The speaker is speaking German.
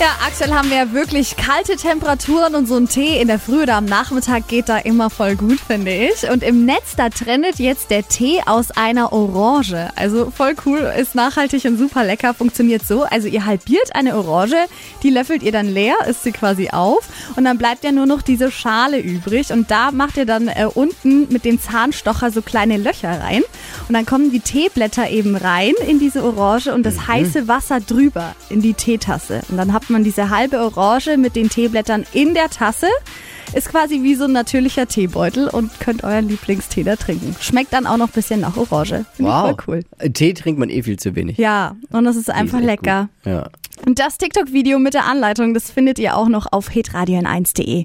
Ja, aktuell haben wir ja wirklich kalte Temperaturen und so ein Tee in der Früh oder am Nachmittag geht da immer voll gut, finde ich. Und im Netz, da trendet jetzt der Tee aus einer Orange. Also voll cool, ist nachhaltig und super lecker, funktioniert so. Also ihr halbiert eine Orange, die löffelt ihr dann leer, isst sie quasi auf und dann bleibt ja nur noch diese Schale übrig und da macht ihr dann äh, unten mit dem Zahnstocher so kleine Löcher rein und dann kommen die Teeblätter eben rein in diese Orange und das heiße Wasser drüber in die Teetasse. Und dann habt man diese halbe Orange mit den Teeblättern in der Tasse. Ist quasi wie so ein natürlicher Teebeutel und könnt euren Lieblingstee da trinken. Schmeckt dann auch noch ein bisschen nach Orange. Finde Wow. ich voll cool. Äh, Tee trinkt man eh viel zu wenig. Ja, und das ist einfach echt lecker. Gut. Ja. Und das TikTok-Video mit der Anleitung, das findet ihr auch noch auf hitradion1.de.